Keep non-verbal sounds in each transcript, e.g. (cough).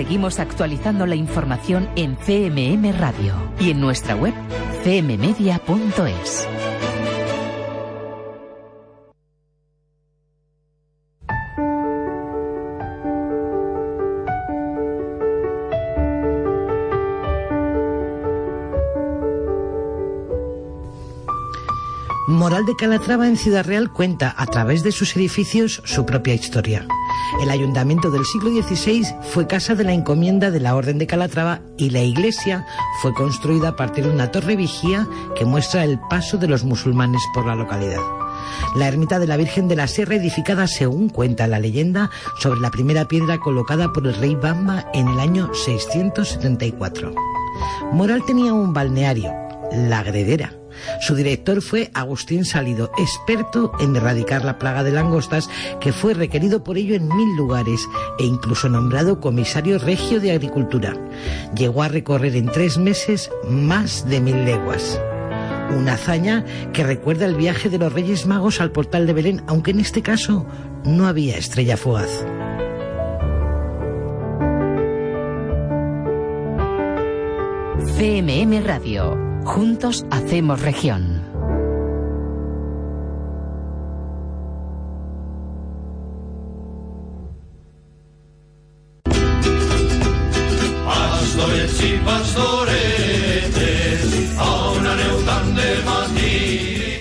Seguimos actualizando la información en CMM Radio y en nuestra web cmmedia.es. Moral de Calatrava en Ciudad Real cuenta a través de sus edificios su propia historia. El ayuntamiento del siglo XVI fue casa de la encomienda de la Orden de Calatrava y la iglesia fue construida a partir de una torre vigía que muestra el paso de los musulmanes por la localidad. La ermita de la Virgen de la Sierra edificada según cuenta la leyenda sobre la primera piedra colocada por el rey Bamba en el año 674. Moral tenía un balneario, La Gredera, su director fue Agustín Salido, experto en erradicar la plaga de langostas, que fue requerido por ello en mil lugares e incluso nombrado comisario regio de Agricultura. Llegó a recorrer en tres meses más de mil leguas. Una hazaña que recuerda el viaje de los Reyes Magos al portal de Belén, aunque en este caso no había estrella fugaz. CMM Radio. Juntos hacemos región.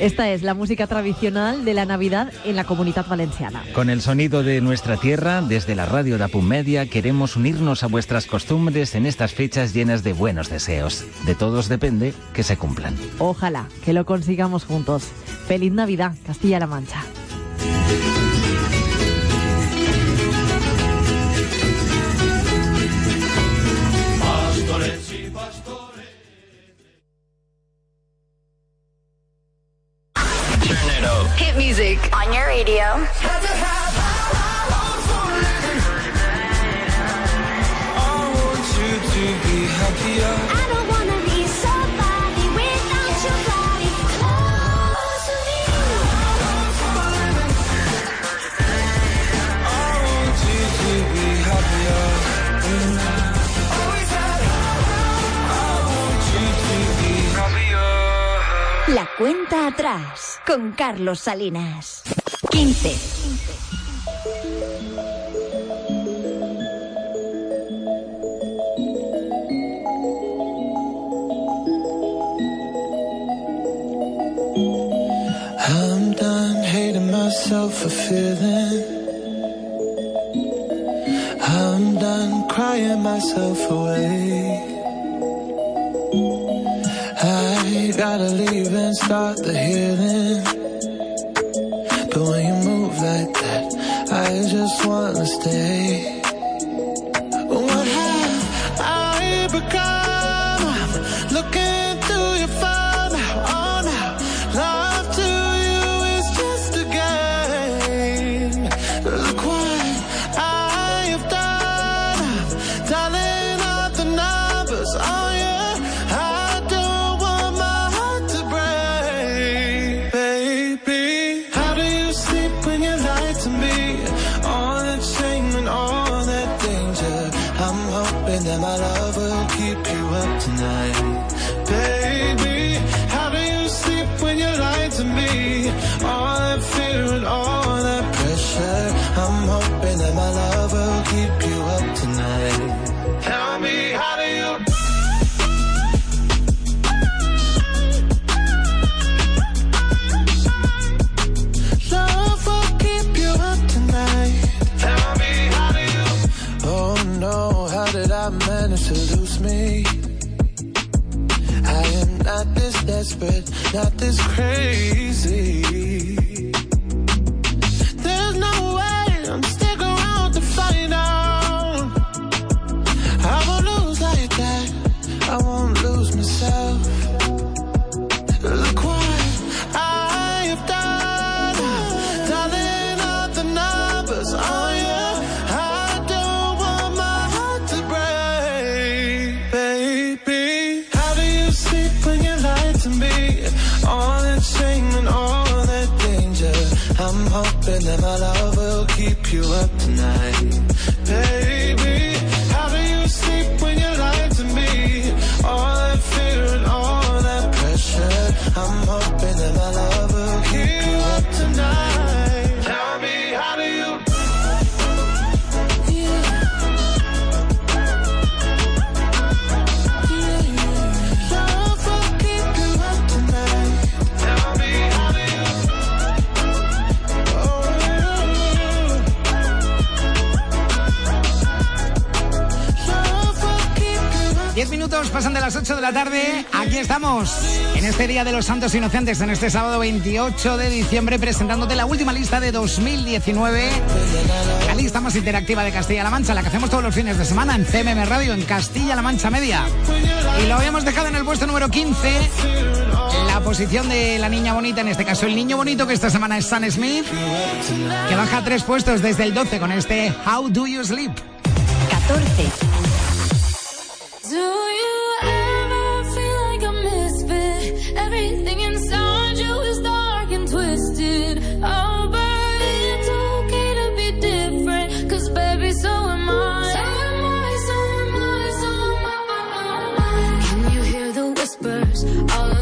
Esta es la música tradicional de la Navidad en la comunidad valenciana. Con el sonido de nuestra tierra, desde la radio de Apum Media, queremos unirnos a vuestras costumbres en estas fechas llenas de buenos deseos. De todos depende que se cumplan. Ojalá que lo consigamos juntos. Feliz Navidad, Castilla-La Mancha. Cuenta atrás con Carlos Salinas. 15. I'm done hating myself for feeling. I'm done crying myself away. I gotta leave and start the healing. But when you move like that, I just wanna stay. Lose myself. Look what I have done, dialing up the numbers on you. I don't want my heart to break, baby. How do you sleep when you lie to me? All that shame and all that danger. I'm hoping that my love will keep you up tonight, pasan de las 8 de la tarde. Aquí estamos, en este Día de los Santos Inocentes, en este sábado 28 de diciembre, presentándote la última lista de 2019. La lista más interactiva de Castilla-La Mancha, la que hacemos todos los fines de semana en CMM Radio, en Castilla-La Mancha Media. Y lo habíamos dejado en el puesto número 15, la posición de la niña bonita, en este caso el niño bonito, que esta semana es Sam Smith, que baja tres puestos desde el 12 con este How Do You Sleep. 14. All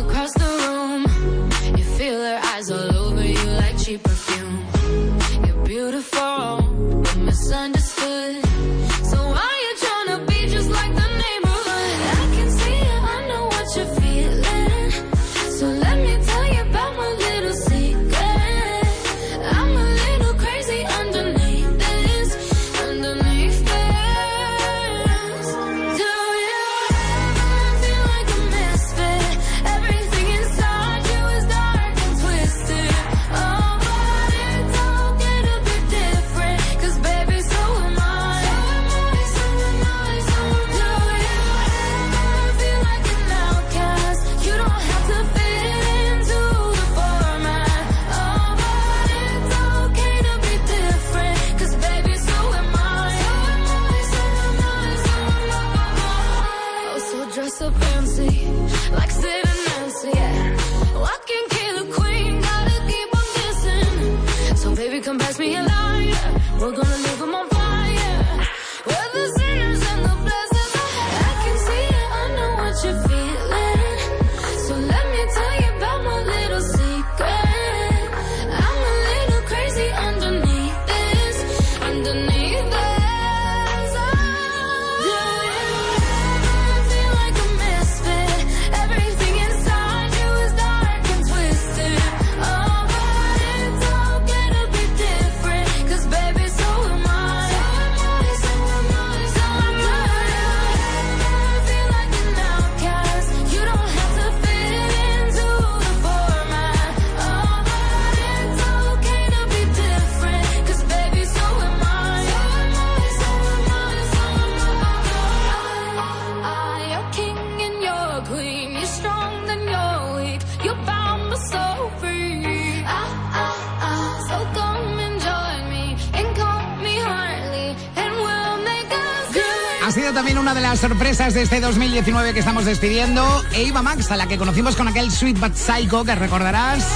sorpresas de este 2019 que estamos despidiendo. Eva Max, a la que conocimos con aquel Sweet But Psycho, que recordarás.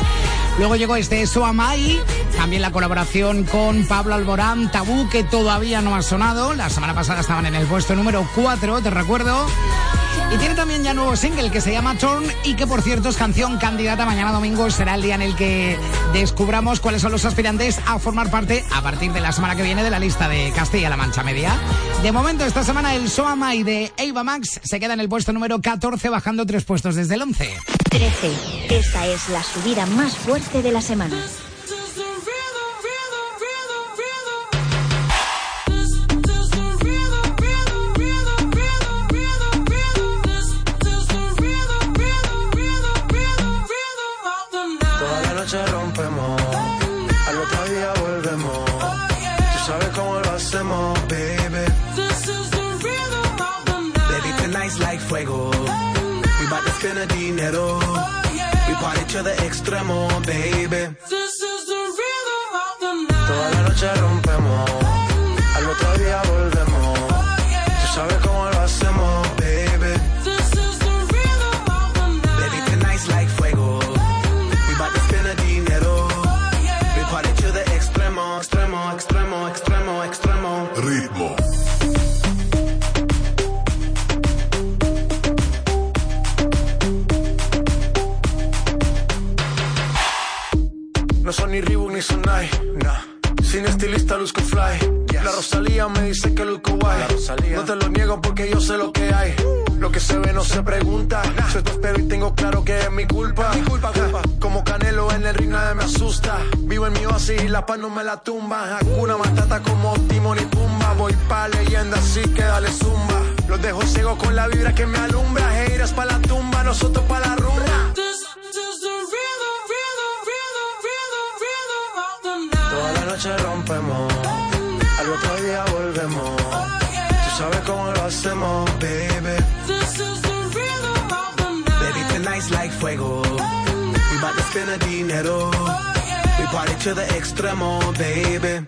Luego llegó este So Am I, también la colaboración con Pablo Alborán, Tabú, que todavía no ha sonado. La semana pasada estaban en el puesto número 4, te recuerdo. Y tiene también ya nuevo single que se llama Turn y que por cierto es canción candidata mañana domingo. Será el día en el que descubramos cuáles son los aspirantes a formar parte a partir de la semana que viene de la lista de Castilla-La Mancha Media. De momento esta semana el So Am I de Ava Max se queda en el puesto número 14 bajando tres puestos desde el 11. 13. Esta es la subida más fuerte de la semana. The dinero. We party to the extremo, baby. This is the rhythm of the night. Toda la noche rompemos, al otro día volvemos. Tú sabes cómo la paz no me la tumba. Hakuna Matata como Timon y Pumba. Voy pa' leyenda así que dale zumba. Los dejo ciego con la vibra que me alumbra. Heiras pa' la tumba, nosotros pa' la rumba. Toda la noche rompemos, al otro día volvemos. Tú sabes cómo lo hacemos, baby. This is the rhythm of the night. Baby, tonight's like fuego. We bout to spend the dinero. Party to the extremo, baby.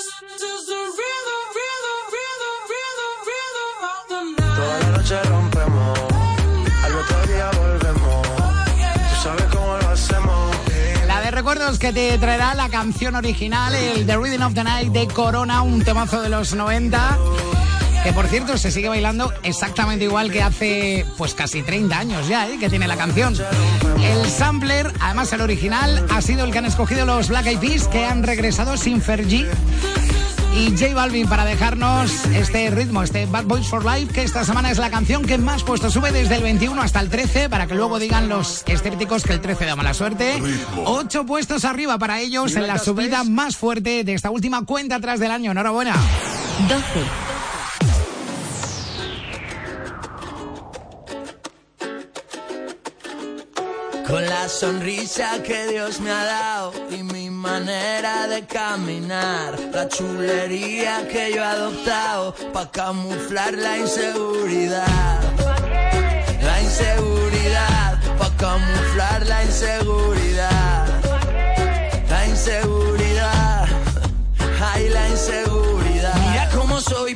recuerdos que te traerá la canción original, el The Rhythm of the Night de Corona, un temazo de los 90. Que por cierto se sigue bailando exactamente igual que hace pues casi 30 años ya, ¿eh? que tiene la canción. El sampler, además el original, ha sido el que han escogido los Black Eyed Peas, que han regresado sin Fergie. Y J Balvin para dejarnos este ritmo, este Bad Boys for Life, que esta semana es la canción que más puesto sube desde el 21 hasta el 13, para que luego digan los escépticos que el 13 da mala suerte. Ocho puestos arriba para ellos en la subida más fuerte de esta última cuenta atrás del año. Enhorabuena. 12. Con la sonrisa que Dios me ha dado y mi manera de caminar, la chulería que yo he adoptado para camuflar la inseguridad. La inseguridad, para camuflar la inseguridad. La inseguridad, (laughs) ay la inseguridad. Mira cómo soy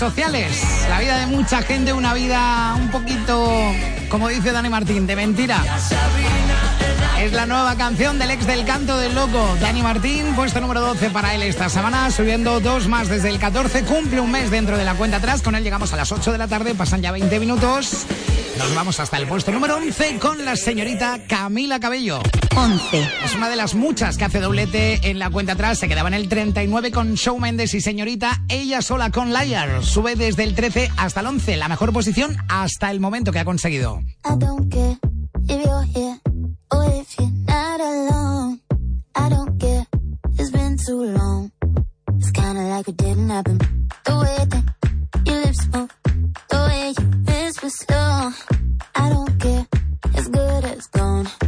sociales. La vida de mucha gente, una vida un poquito, como dice Dani Martín, de mentira. Es la nueva canción del ex del canto del loco, Dani Martín, puesto número 12 para él esta semana, subiendo dos más desde el 14, cumple un mes dentro de la cuenta atrás, con él llegamos a las 8 de la tarde, pasan ya 20 minutos, nos vamos hasta el puesto número 11 con la señorita Camila Cabello. 11. Es una de las muchas que hace doblete en la cuenta atrás. Se quedaba en el 39 con Show Mendes y señorita ella sola con Liar. Sube desde el 13 hasta el 11. La mejor posición hasta el momento que ha conseguido. It's kinda like it didn't happen. The way that your lips move, the way you whisper slow. I don't care, it's good as gone.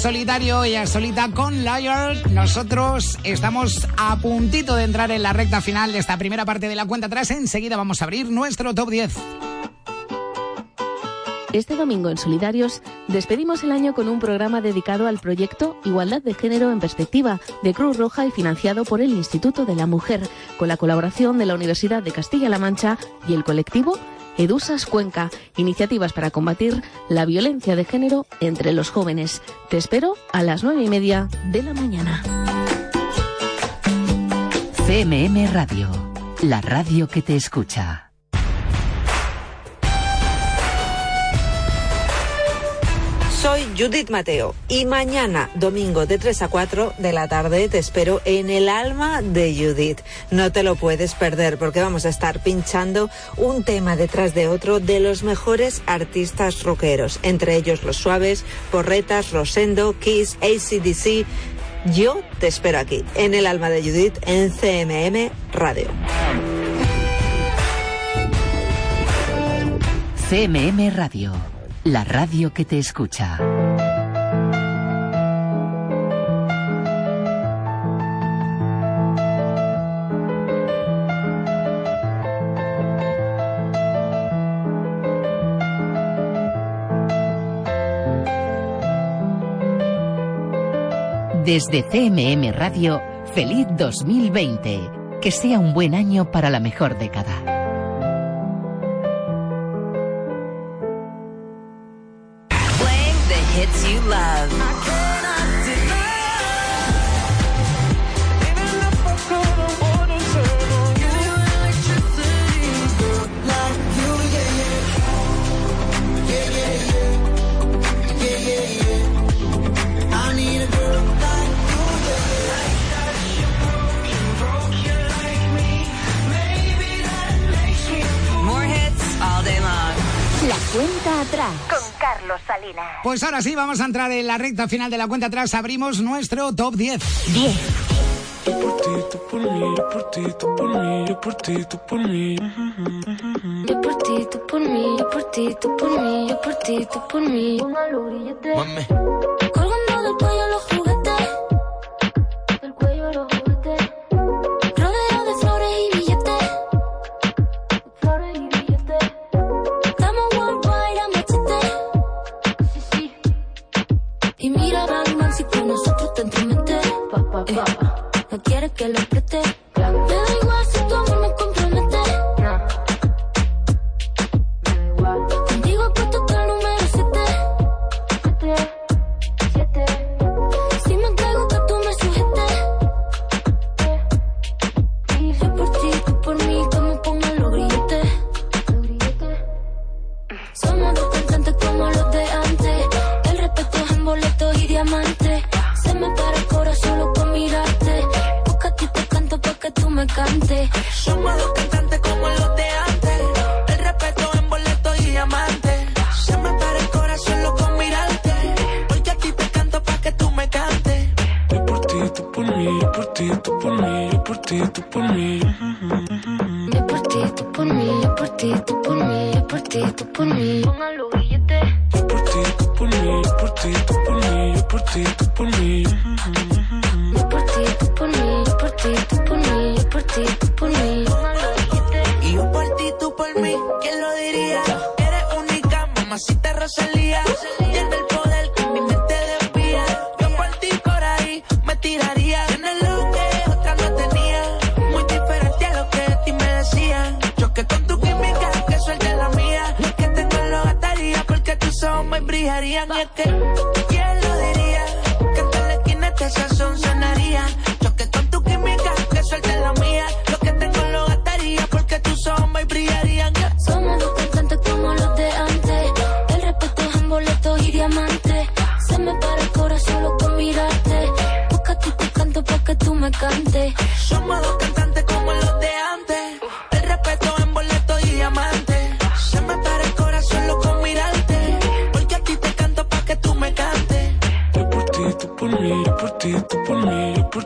Solitario, ella solita con Liar. Nosotros estamos a puntito de entrar en la recta final de esta primera parte de la cuenta atrás. Enseguida vamos a abrir nuestro top 10. Este domingo en Solidarios despedimos el año con un programa dedicado al proyecto Igualdad de Género en Perspectiva de Cruz Roja y financiado por el Instituto de la Mujer, con la colaboración de la Universidad de Castilla-La Mancha y el colectivo Edusas Cuenca, iniciativas para combatir la violencia de género entre los jóvenes. Te espero a las nueve y media de la mañana. CMM Radio, la radio que te escucha. Soy Judith Mateo y mañana, domingo de 3 a 4 de la tarde, te espero en el alma de Judith. No te lo puedes perder porque vamos a estar pinchando un tema detrás de otro de los mejores artistas rockeros, entre ellos Los Suaves, Porretas, Rosendo, Kiss, ACDC. Yo te espero aquí, en el alma de Judith, en CMM Radio. CMM Radio, la radio que te escucha. Desde CMM Radio, feliz 2020. Que sea un buen año para la mejor década. Pues ahora sí, vamos a entrar en la recta final de la cuenta atrás. Abrimos nuestro top 10. 10. por mí, por mí, por mí.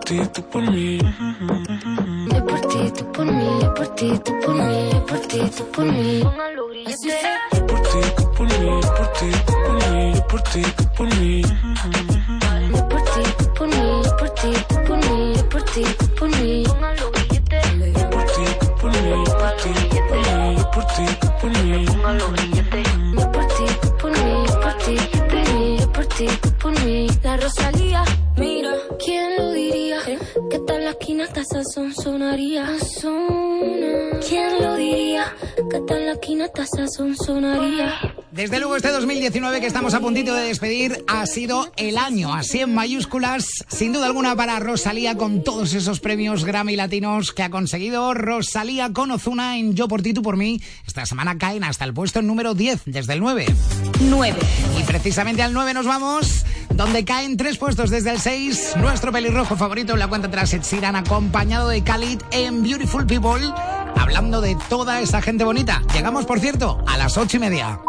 ti, tú por. Yo por ti, tú por mí. Por ti, por mí. Por ti, por mí. Por ti, tú por mí. Yo por ti, tú por mí. Yo por ti, tú por mí. son. Desde luego este 2019 que estamos a puntito de despedir ha sido el año, así en mayúsculas, sin duda alguna para Rosalía con todos esos premios Grammy latinos que ha conseguido Rosalía con Ozuna en Yo por ti, tú por mí. Esta semana caen hasta el puesto número 10, desde el 9. 9. Y precisamente al 9 nos vamos, donde caen tres puestos desde el 6. Nuestro pelirrojo favorito en la cuenta tras Ed Sheeran, acompañado de Khalid en Beautiful People hablando de toda esa gente bonita. Llegamos, por cierto, a las ocho y media.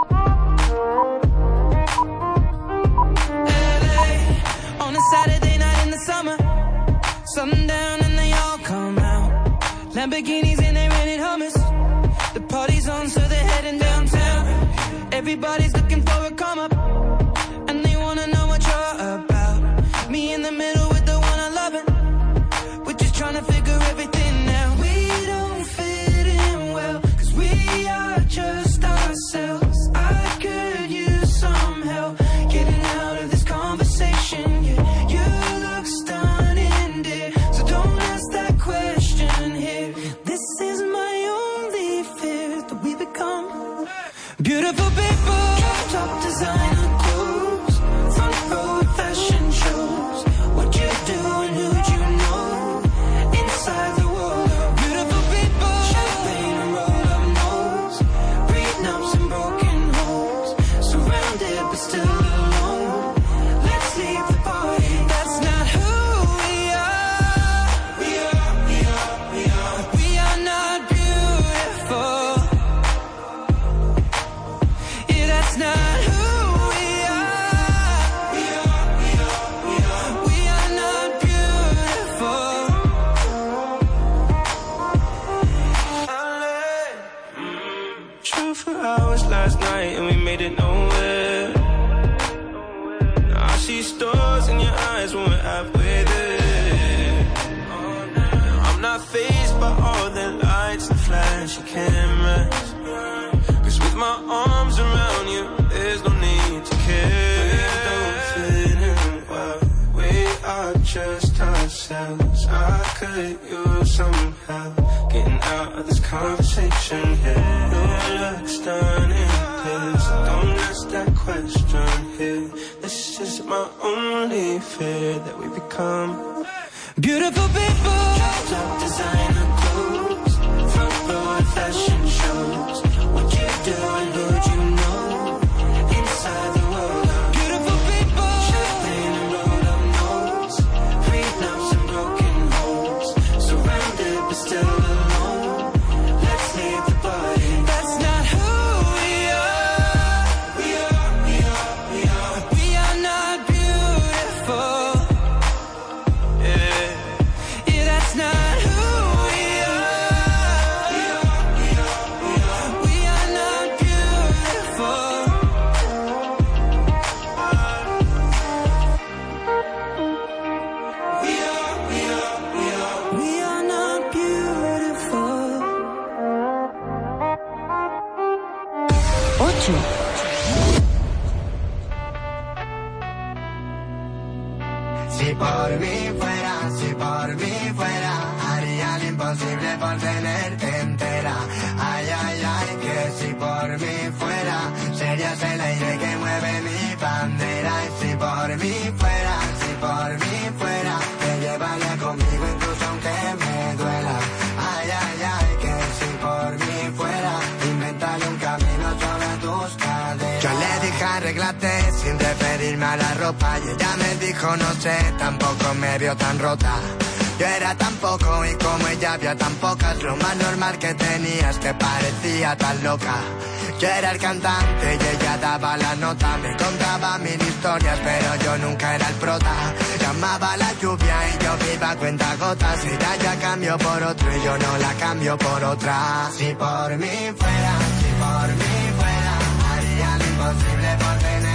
por otra. Si por mí fuera, si por mí fuera, haría lo imposible por tener.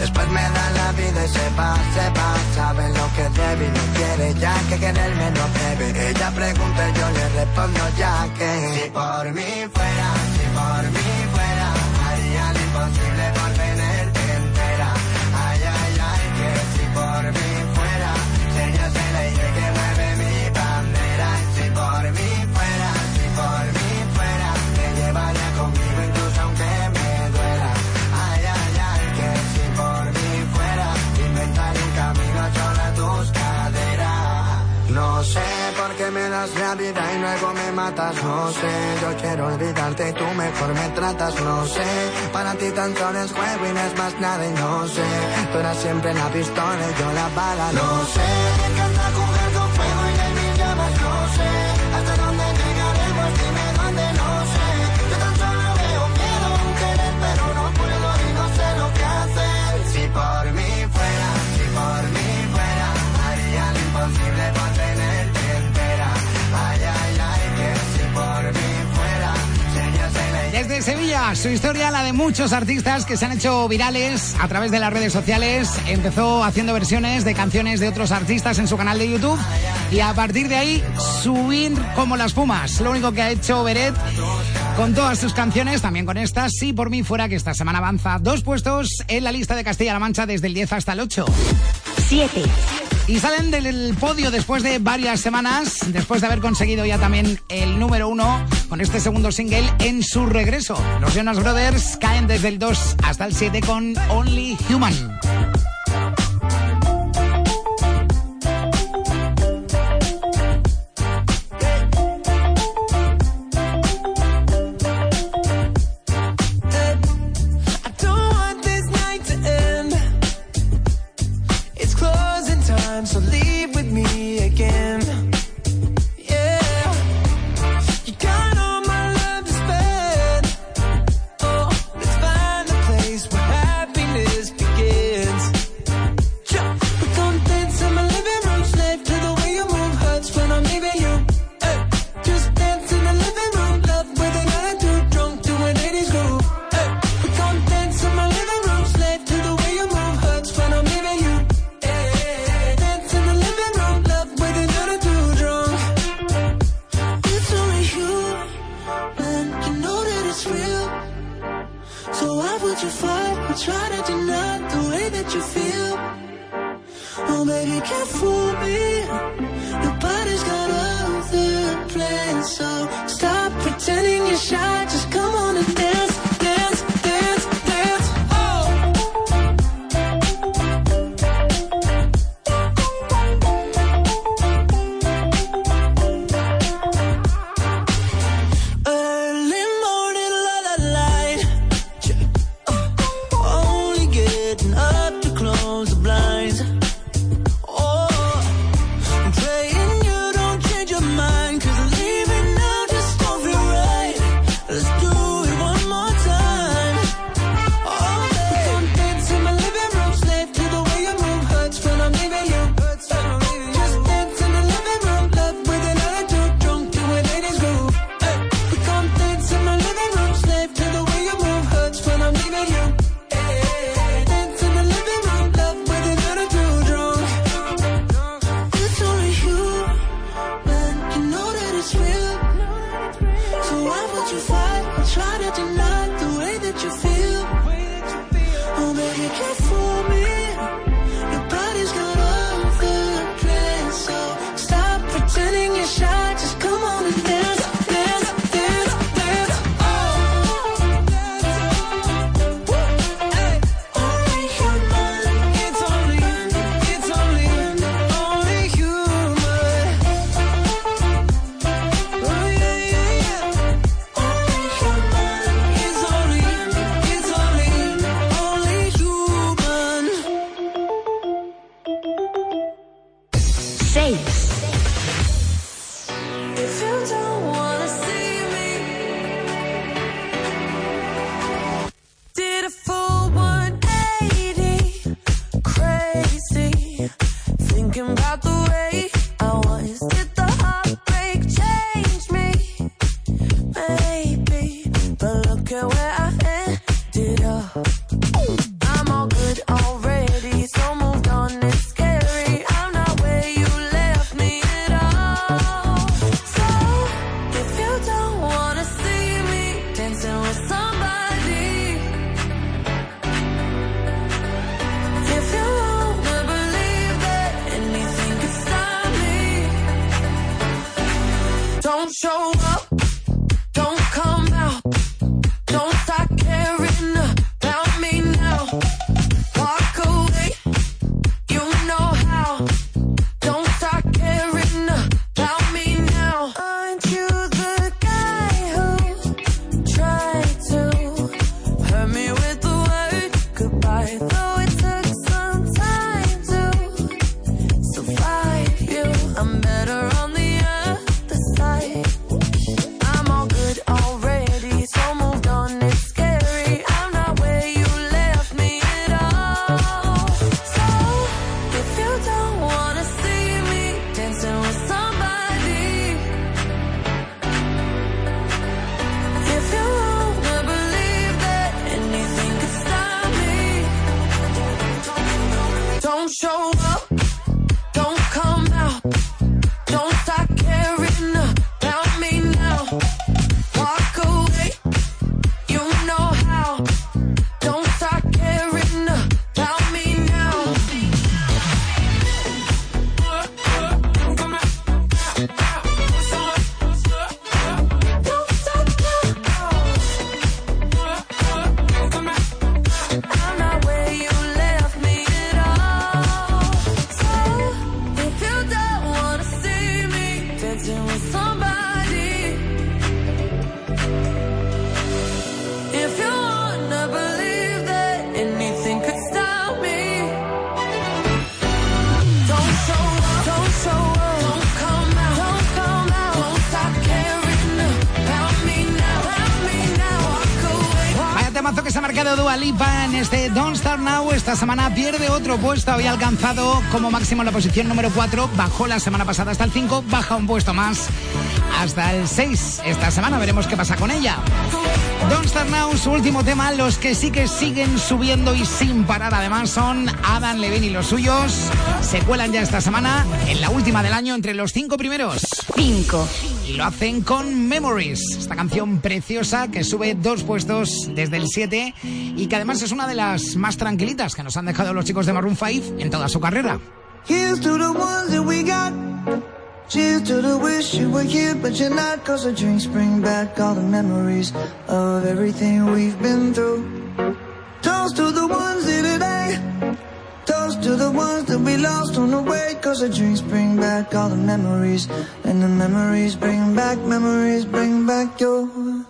Después me da la vida y se va, se va. Sabe lo que debe y no quiere ya que quererme no debe. Ella pregunta y yo le respondo ya que. Si por mí fuera, si por mí fuera, haría lo imposible por tenerte entera. Ay, ay, ay, que si por mí das la vida y luego me matas, no sé. Yo quiero olvidarte y tú mejor me tratas, no sé. Para ti tan solo es juego y no es más nada y no sé. Tú eras siempre la pistola y yo la bala, no sé. Sevilla. Su historia, la de muchos artistas que se han hecho virales a través de las redes sociales. Empezó haciendo versiones de canciones de otros artistas en su canal de YouTube y a partir de ahí subir como las fumas. Lo único que ha hecho Beret con todas sus canciones, también con estas, si por mí fuera que esta semana avanza dos puestos en la lista de Castilla-La Mancha desde el 10 hasta el 8. 7 y salen del podio después de varias semanas, después de haber conseguido ya también el número uno con este segundo single en su regreso. Los Jonas Brothers caen desde el 2 hasta el 7 con Only Human. Esta semana pierde otro puesto. Había alcanzado como máximo la posición número 4. Bajó la semana pasada hasta el 5. Baja un puesto más hasta el 6. Esta semana veremos qué pasa con ella. Don't Start Now, su último tema. Los que sí que siguen subiendo y sin parar además son Adam Levine y los suyos. Se cuelan ya esta semana en la última del año entre los cinco primeros. 5. Y lo hacen con Memories, esta canción preciosa que sube dos puestos desde el 7 y que además es una de las más tranquilitas que nos han dejado los chicos de Maroon 5 en toda su carrera. Here's to the ones that we got. Cheers to the wish you were here, but you're not. Cause the drinks bring back all the memories of everything we've been through. Toast to the ones here today. Toast to the ones that we lost on the way. Cause the drinks bring back all the memories. And the memories bring back, memories bring back your.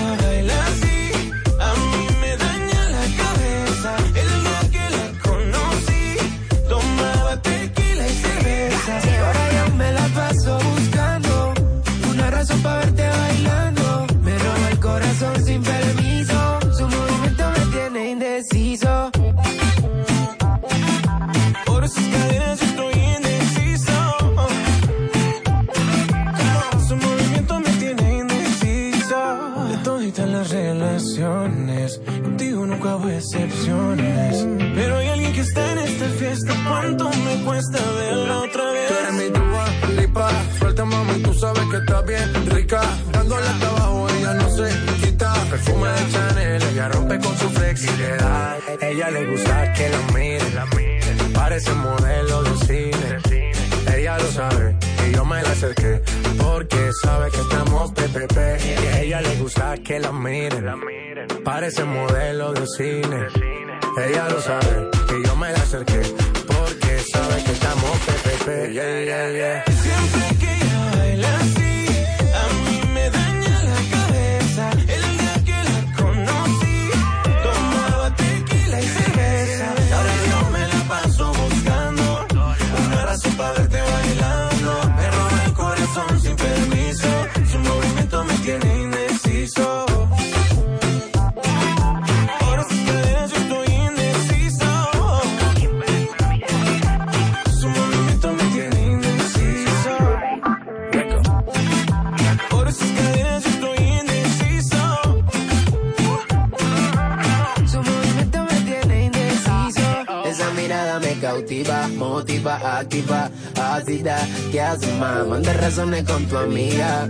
cautiva, motiva, activa, ácida. ¿Qué haces, más? Manda razones con tu amiga.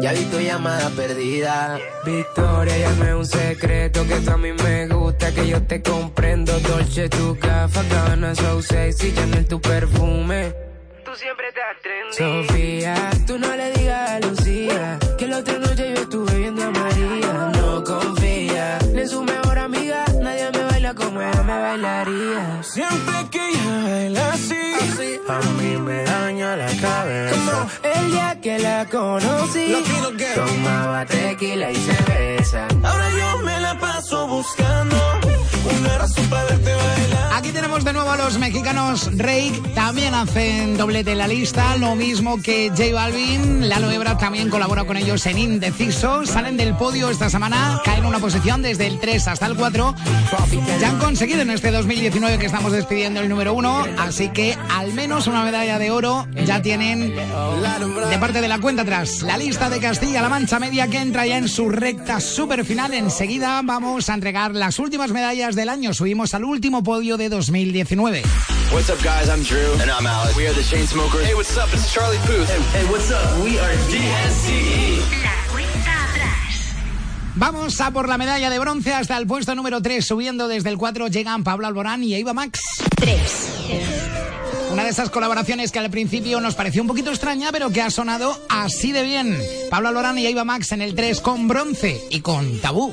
Ya vi tu llamada perdida. Victoria, llame un secreto que a mí me gusta, que yo te comprendo. Dolce, tu café, Gabbana, so sexy, Chanel, tu perfume. Tú siempre estás trendy. Sofía, tú no le digas a Lucía daña la cabeza. El día que la conocí, tomaba tequila y cerveza. ahora yo me la paso buscando Aquí tenemos de nuevo a los mexicanos. Rake, también hacen doblete en la lista, lo mismo que J Balvin, Lalo Ebra también colabora con ellos en Indeciso, salen del podio esta semana, caen una posición desde el 3 hasta el 4, ya han conseguido en este 2019 que estamos despidiendo el número 1, así que al menos una medalla de oro ya tienen de parte de la cuenta atrás. La lista de Castilla-La Mancha Media que entra ya en su recta super final, enseguida vamos a entregar las últimas medallas del año, subimos al último podio de 2019. What's up, guys? I'm Drew. And I'm Alex. We are the Chainsmokers. Hey, what's up? It's Charlie Puth. Hey, what's up? We are DNCE. Vamos a por la medalla de bronce hasta el puesto número 3, subiendo desde el 4 llegan Pablo Alborán y Eva Max. 3. Una de esas colaboraciones que al principio nos pareció un poquito extraña, pero que ha sonado así de bien. Pablo Alborán y Eva Max en el 3 con bronce y con tabú.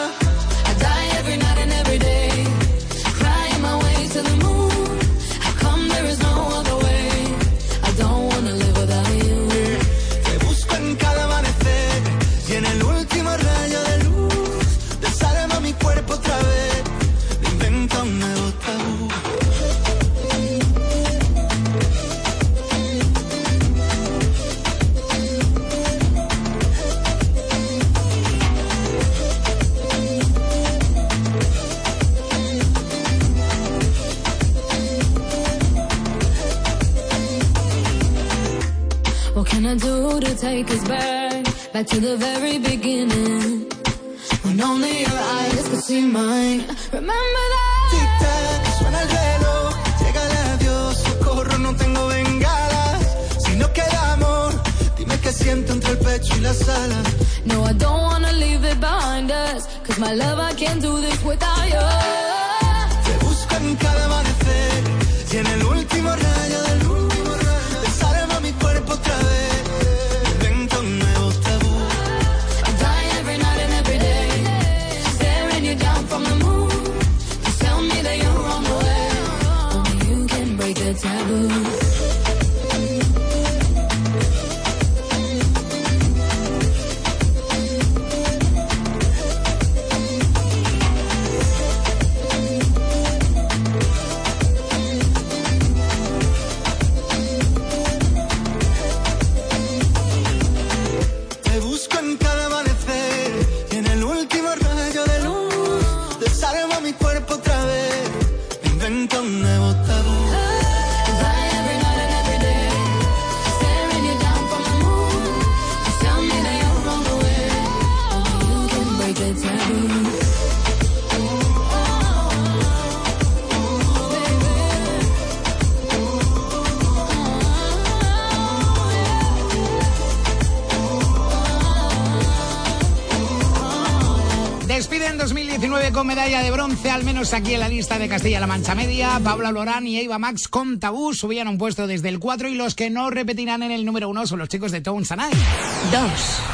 Us back? Back to the very beginning. When only your eyes could see mine. Remember that? Tic-tac, suena el reloj, llega el adiós, socorro, no tengo bengalas. Si no queda amor, dime qué siento entre el pecho y las alas. No, I don't wanna leave it behind us. Cause my love, I can't do this without you. Te busco en cada amanecer y en el último rayo de aquí en la lista de Castilla-La Mancha Media. Paula Lorán y Eva Max con tabú subían un puesto desde el 4 y los que no repetirán en el número 1 son los chicos de Town Sanai. 2.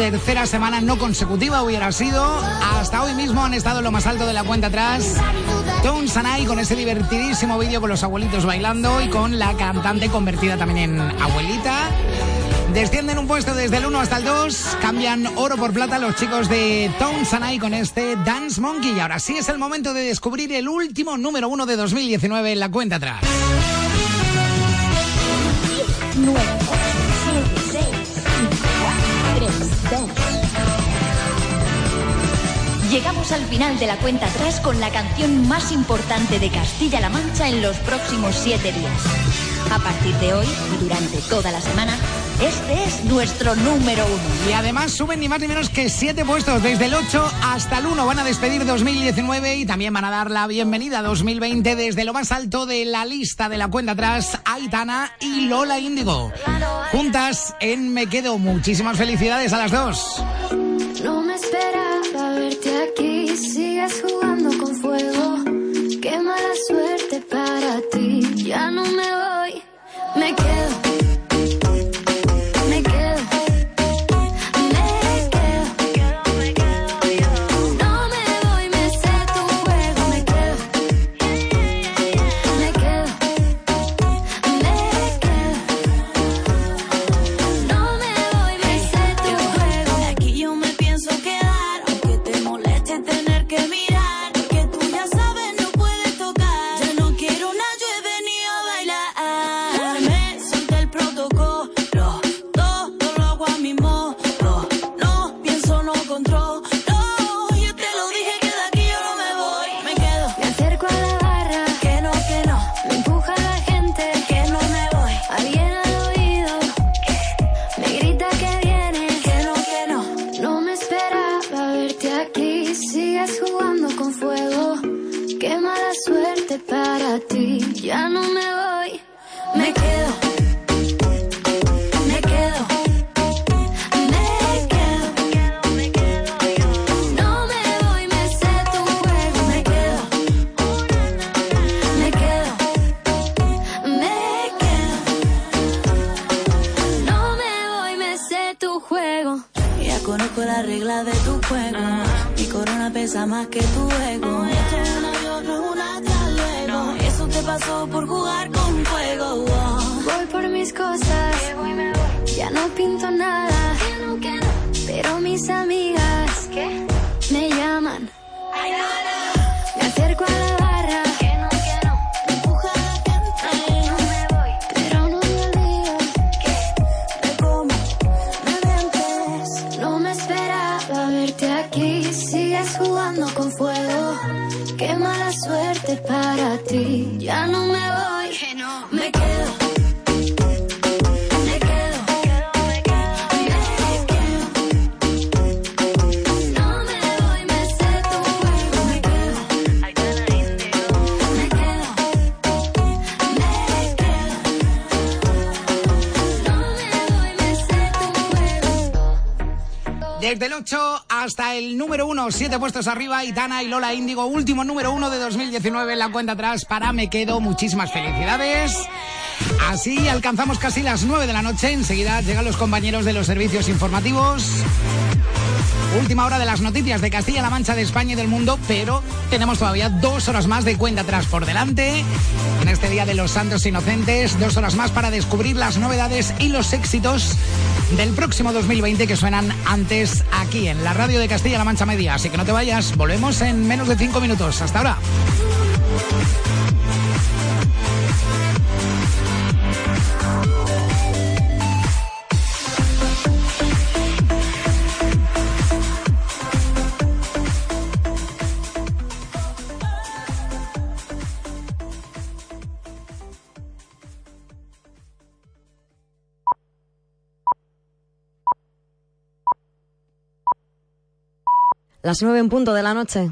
tercera semana no consecutiva hubiera sido. Hasta hoy mismo han estado en lo más alto de la cuenta atrás. Tom Sanai con ese divertidísimo vídeo con los abuelitos bailando y con la cantante convertida también en abuelita. Descienden un puesto desde el 1 hasta el 2, cambian oro por plata los chicos de Tom Sanai con este Dance Monkey. Y ahora sí es el momento de descubrir el último número 1 de 2019 en la cuenta atrás. Al final de la cuenta atrás con la canción más importante de Castilla-La Mancha en los próximos siete días. A partir de hoy y durante toda la semana, este es nuestro número uno. Y además suben ni más ni menos que siete puestos, desde el 8 hasta el 1. Van a despedir 2019 y también van a dar la bienvenida a 2020 desde lo más alto de la lista de la cuenta atrás, Aitana y Lola Índigo. Juntas en Me Quedo. Muchísimas felicidades a las dos. 1, siete puestos arriba, Itana y Lola Índigo, último número 1 de 2019 en la cuenta atrás para Me Quedo. Muchísimas felicidades. Así alcanzamos casi las 9 de la noche. Enseguida llegan los compañeros de los servicios informativos. Última hora de las noticias de Castilla-La Mancha, de España y del mundo, pero tenemos todavía dos horas más de cuenta atrás por delante. En este Día de los Santos Inocentes, dos horas más para descubrir las novedades y los éxitos del próximo 2020 que suenan antes aquí en la radio de Castilla-La Mancha Media. Así que no te vayas, volvemos en menos de cinco minutos. Hasta ahora. Las nueve en punto de la noche.